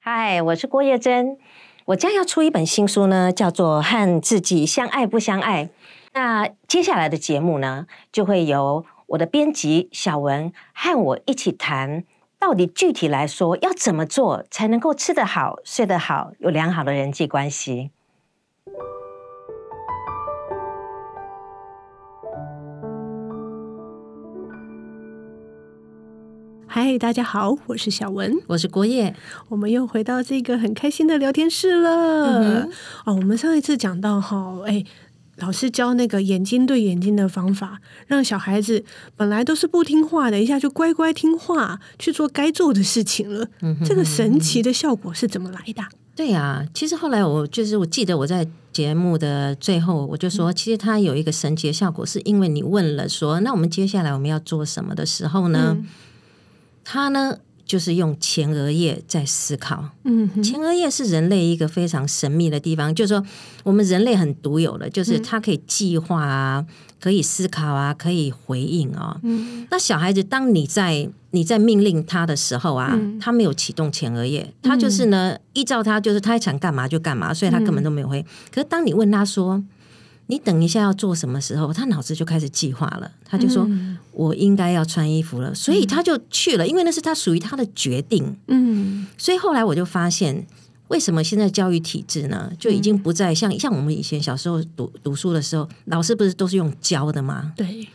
嗨，我是郭叶珍，我将要出一本新书呢，叫做《和自己相爱不相爱》。那接下来的节目呢，就会由我的编辑小文和我一起谈，到底具体来说要怎么做才能够吃得好、睡得好，有良好的人际关系。嗨，大家好，我是小文，我是郭叶，我们又回到这个很开心的聊天室了。哦，我们上一次讲到哈，哎，老师教那个眼睛对眼睛的方法，让小孩子本来都是不听话的，一下就乖乖听话去做该做的事情了。这个神奇的效果是怎么来的？对呀，其实后来我就是我记得我在节目的最后我就说，其实它有一个神奇的效果，是因为你问了说，那我们接下来我们要做什么的时候呢？他呢，就是用前额叶在思考。嗯，前额叶是人类一个非常神秘的地方，就是说我们人类很独有的，就是它可以计划啊，可以思考啊，可以回应啊。嗯，那小孩子，当你在你在命令他的时候啊，他没有启动前额叶，他就是呢，依照他就是他想干嘛就干嘛，所以他根本都没有回。可是当你问他说。你等一下要做什么时候，他脑子就开始计划了。他就说：“我应该要穿衣服了。”所以他就去了，因为那是他属于他的决定。嗯，所以后来我就发现，为什么现在教育体制呢，就已经不再像像我们以前小时候读读书的时候，老师不是都是用教的吗？对，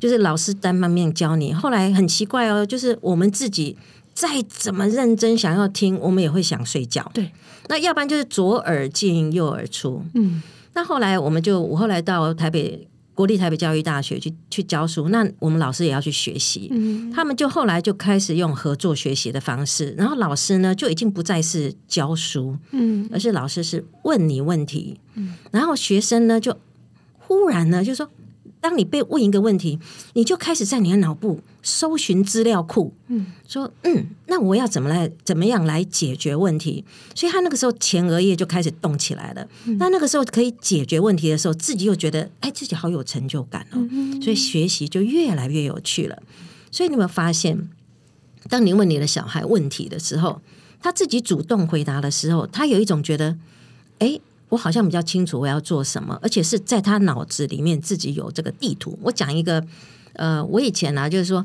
就是老师单方面教你。后来很奇怪哦，就是我们自己再怎么认真想要听，我们也会想睡觉。对，那要不然就是左耳进右耳出。嗯。那后来，我们就我后来到台北国立台北教育大学去去教书，那我们老师也要去学习。嗯，他们就后来就开始用合作学习的方式，然后老师呢就已经不再是教书，嗯，而是老师是问你问题，嗯，然后学生呢就忽然呢就说。当你被问一个问题，你就开始在你的脑部搜寻资料库，嗯，说嗯，那我要怎么来怎么样来解决问题？所以他那个时候前额叶就开始动起来了。那那个时候可以解决问题的时候，自己又觉得哎，自己好有成就感哦，所以学习就越来越有趣了。所以你有没有发现，当你问你的小孩问题的时候，他自己主动回答的时候，他有一种觉得哎。我好像比较清楚我要做什么，而且是在他脑子里面自己有这个地图。我讲一个，呃，我以前呢，就是说，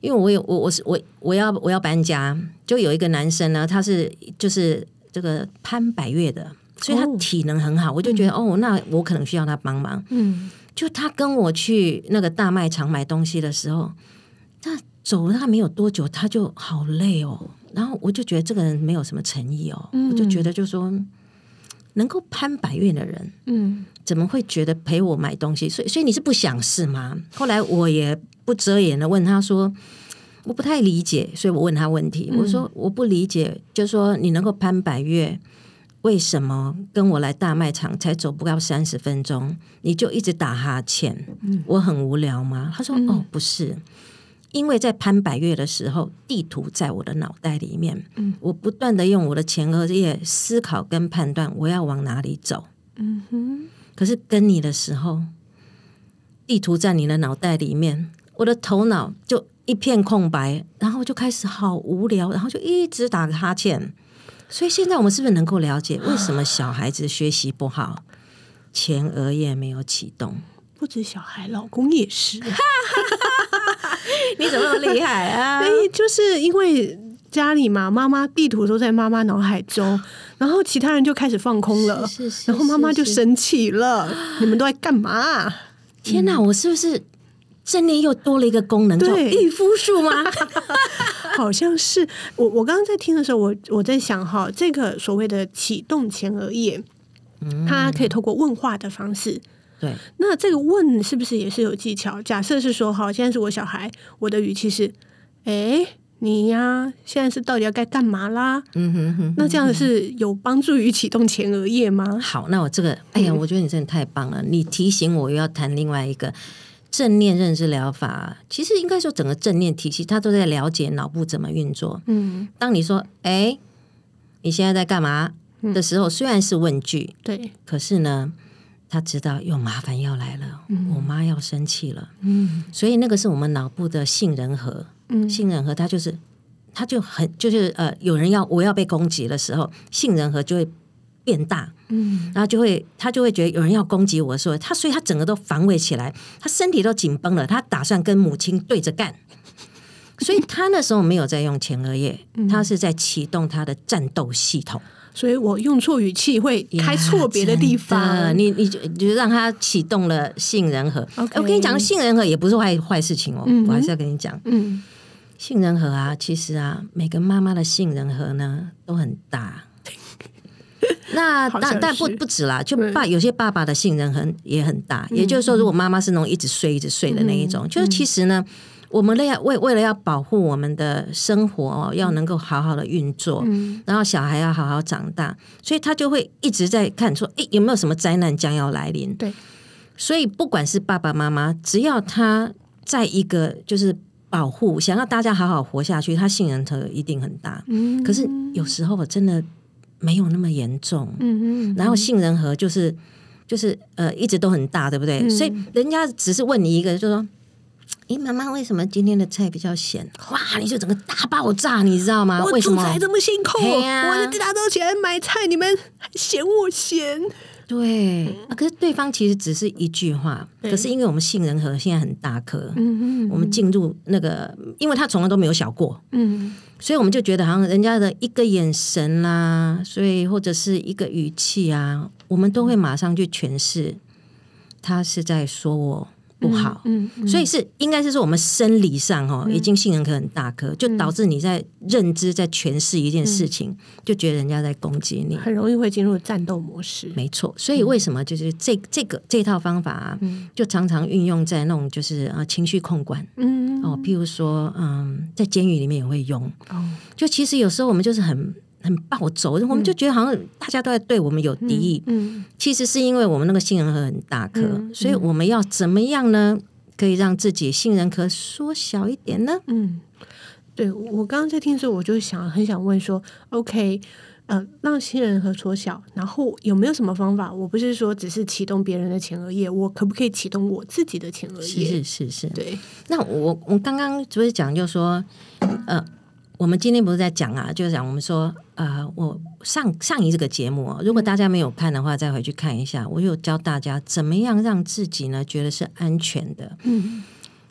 因为我有我我是我我要我要搬家，就有一个男生呢，他是就是这个潘百越的，所以他体能很好，我就觉得哦，那我可能需要他帮忙。嗯，就他跟我去那个大卖场买东西的时候，他走了他没有多久，他就好累哦，然后我就觉得这个人没有什么诚意哦，我就觉得就说。能够攀百越的人，嗯，怎么会觉得陪我买东西？所以，所以你是不想是吗？后来我也不遮掩的问他说：“我不太理解。”所以我问他问题，我说：“我不理解，就说你能够攀百越，为什么跟我来大卖场才走不到三十分钟，你就一直打哈欠？我很无聊吗？”他说：“哦，不是。”因为在潘百越的时候，地图在我的脑袋里面，嗯，我不断的用我的前额叶思考跟判断我要往哪里走，嗯哼。可是跟你的时候，地图在你的脑袋里面，我的头脑就一片空白，然后就开始好无聊，然后就一直打哈欠。所以现在我们是不是能够了解为什么小孩子学习不好？前额叶没有启动，不止小孩，老公也是。你怎么那么厉害啊？哎，就是因为家里嘛，妈妈地图都在妈妈脑海中，然后其他人就开始放空了，是是，然后妈妈就生气了。你们都在干嘛？天哪，我是不是正念又多了一个功能，叫预夫术吗？好像是。我我刚刚在听的时候，我我在想哈，这个所谓的启动前额叶，它可以透过问话的方式。对，那这个问是不是也是有技巧？假设是说，好，现在是我小孩，我的语气是，哎，你呀，现在是到底要该干嘛啦？嗯哼哼，那这样是有帮助于启动前额叶吗？好，那我这个，哎呀，我觉得你真的太棒了，你提醒我又要谈另外一个正念认知疗法。其实应该说，整个正念体系，它都在了解脑部怎么运作。嗯，当你说，哎，你现在在干嘛的时候，虽然是问句，对，可是呢。他知道有麻烦要来了，我妈要生气了，嗯，所以那个是我们脑部的杏仁核，嗯，杏仁核它就是，它就很就是呃，有人要我要被攻击的时候，杏仁核就会变大，嗯，然后就会他就会觉得有人要攻击我的时候，他所以他整个都防卫起来，他身体都紧绷了，他打算跟母亲对着干，所以他那时候没有在用前额叶，他是在启动他的战斗系统。所以我用错语气会开错别的地方。你你就就让他启动了杏仁核。我跟你讲，杏仁核也不是坏坏事情哦。我还是要跟你讲，嗯，杏仁核啊，其实啊，每个妈妈的杏仁核呢都很大。那但但不不止啦，就爸有些爸爸的杏仁核也很大。也就是说，如果妈妈是那种一直睡一直睡的那一种，就是其实呢。我们要为为了要保护我们的生活哦，要能够好好的运作，然后小孩要好好长大，所以他就会一直在看说，哎，有没有什么灾难将要来临？对，所以不管是爸爸妈妈，只要他在一个就是保护，想要大家好好活下去，他信任他一定很大。嗯，可是有时候我真的没有那么严重。嗯嗯，然后杏仁核就是就是呃一直都很大，对不对？所以人家只是问你一个，就说。哎，妈妈，为什么今天的菜比较咸？哇，你就整个大爆炸，你知道吗？我煮菜这么辛苦，我一大早起来买菜，你们还嫌我咸？对，可是对方其实只是一句话，可是因为我们杏仁核现在很大颗，嗯嗯，我们进入那个，因为他从来都没有小过，嗯，所以我们就觉得好像人家的一个眼神啦，所以或者是一个语气啊，我们都会马上去诠释，他是在说我。不好，嗯，所以是应该是说我们生理上哈，已经杏仁核很大颗，就导致你在认知在诠释一件事情，就觉得人家在攻击你，很容易会进入战斗模式。没错，所以为什么就是这这个这套方法啊，就常常运用在那种就是啊情绪控管，嗯。哦，譬如说嗯，在监狱里面也会用，哦，就其实有时候我们就是很。很暴走，我们就觉得好像大家都在对我们有敌意。嗯，其实是因为我们那个杏仁核很大颗，所以我们要怎么样呢？可以让自己杏仁核缩小一点呢？嗯，对我刚刚在听的时候，我就想很想问说，OK，呃，让杏仁核缩小，然后有没有什么方法？我不是说只是启动别人的前额叶，我可不可以启动我自己的前额叶？是是是，对。那我我刚刚不是讲，就说呃。我们今天不是在讲啊，就是讲我们说，呃，我上上一这个节目，如果大家没有看的话，再回去看一下。我有教大家怎么样让自己呢觉得是安全的。嗯，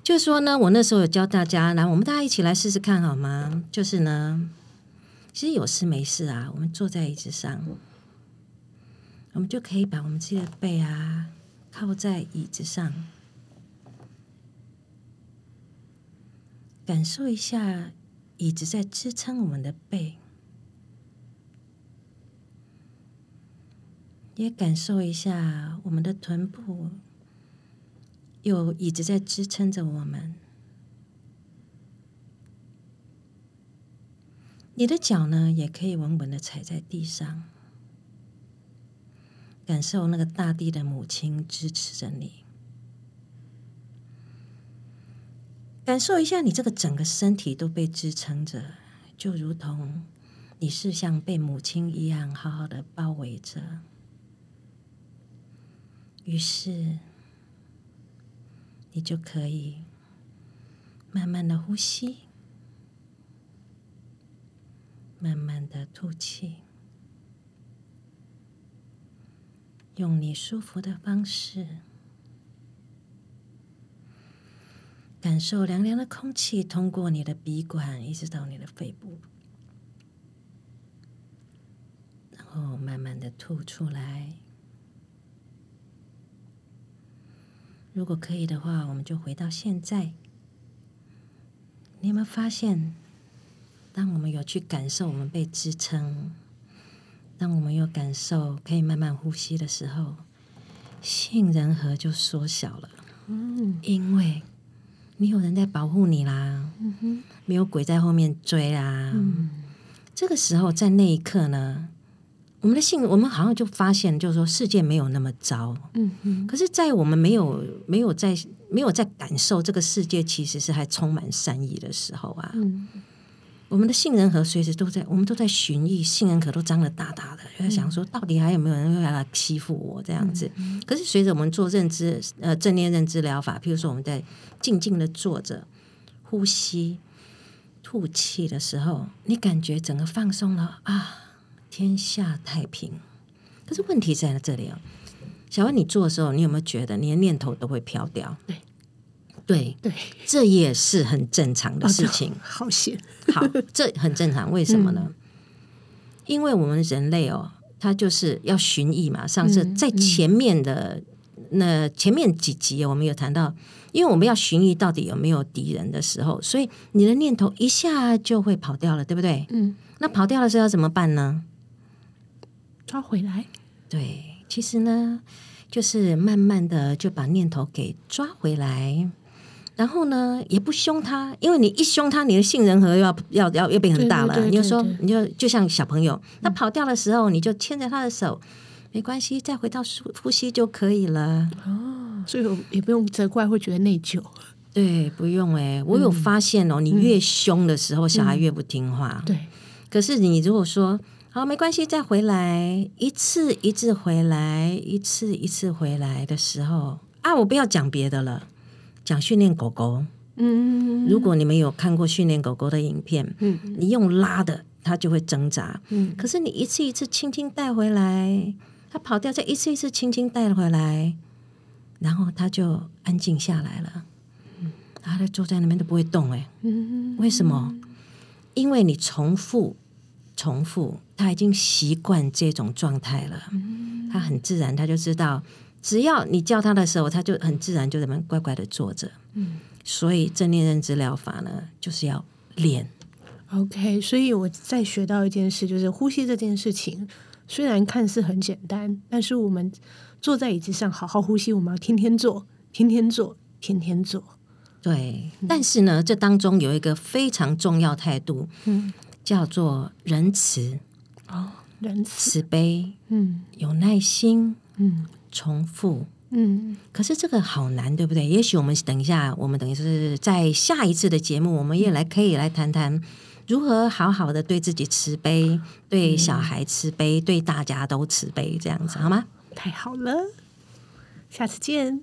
就是说呢，我那时候有教大家，然后我们大家一起来试试看好吗？就是呢，其实有事没事啊，我们坐在椅子上，我们就可以把我们自己的背啊靠在椅子上，感受一下。椅子在支撑我们的背，也感受一下我们的臀部，有椅子在支撑着我们。你的脚呢，也可以稳稳的踩在地上，感受那个大地的母亲支持着你。感受一下，你这个整个身体都被支撑着，就如同你是像被母亲一样好好的包围着。于是，你就可以慢慢的呼吸，慢慢的吐气，用你舒服的方式。感受凉凉的空气通过你的鼻管，一直到你的肺部，然后慢慢的吐出来。如果可以的话，我们就回到现在。你有没有发现，当我们有去感受我们被支撑，当我们有感受可以慢慢呼吸的时候，杏仁核就缩小了。嗯，因为。你有人在保护你啦，没有鬼在后面追啦。这个时候，在那一刻呢，我们的性，我们好像就发现，就是说世界没有那么糟。嗯嗯可是，在我们没有没有在没有在感受这个世界其实是还充满善意的时候啊，我们的杏仁核随时都在，我们都在寻觅，杏仁核都张得大大的，就在想说，到底还有没有人会来欺负我这样子？可是随着我们做认知，呃，正念认知疗法，譬如说我们在静静的坐着，呼吸、吐气的时候，你感觉整个放松了啊，天下太平。可是问题在这里哦，小文，你做的时候，你有没有觉得你的念头都会飘掉？对。对对，这也是很正常的事情。好险，好，这很正常。为什么呢？因为我们人类哦，他就是要寻意嘛。上次在前面的那前面几集，我们有谈到，因为我们要寻觅到底有没有敌人的时候，所以你的念头一下就会跑掉了，对不对？嗯。那跑掉的时候要怎么办呢？抓回来。对，其实呢，就是慢慢的就把念头给抓回来。然后呢，也不凶他，因为你一凶他，你的杏仁核要要要又变很大了。你就说，你就就像小朋友，他跑掉的时候，你就牵着他的手，没关系，再回到呼呼吸就可以了。哦，所以也不用责怪，会觉得内疚。对，不用哎，我有发现哦，你越凶的时候，小孩越不听话。对，可是你如果说好没关系，再回来一次一次回来，一次一次回来的时候啊，我不要讲别的了。讲训练狗狗，嗯，如果你们有看过训练狗狗的影片，嗯，你用拉的，它就会挣扎，嗯，可是你一次一次轻轻带回来，它跑掉，再一次一次轻轻带回来，然后它就安静下来了，嗯，它就坐在那边都不会动，哎，嗯，为什么？因为你重复重复，它已经习惯这种状态了，嗯，它很自然，他就知道。只要你叫他的时候，他就很自然就在那乖乖的坐着。嗯，所以正念认知疗法呢，就是要练。OK，所以我再学到一件事，就是呼吸这件事情，虽然看似很简单，但是我们坐在椅子上好好呼吸，我们要天天做，天天做，天天做。对，但是呢，这当中有一个非常重要态度，嗯，叫做仁慈。哦，仁慈、慈悲，嗯，有耐心，嗯。重复，嗯，可是这个好难，对不对？也许我们等一下，我们等于是在下一次的节目，我们也来可以来谈谈如何好好的对自己慈悲，对小孩慈悲，对大家都慈悲，这样子好吗？太好了，下次见。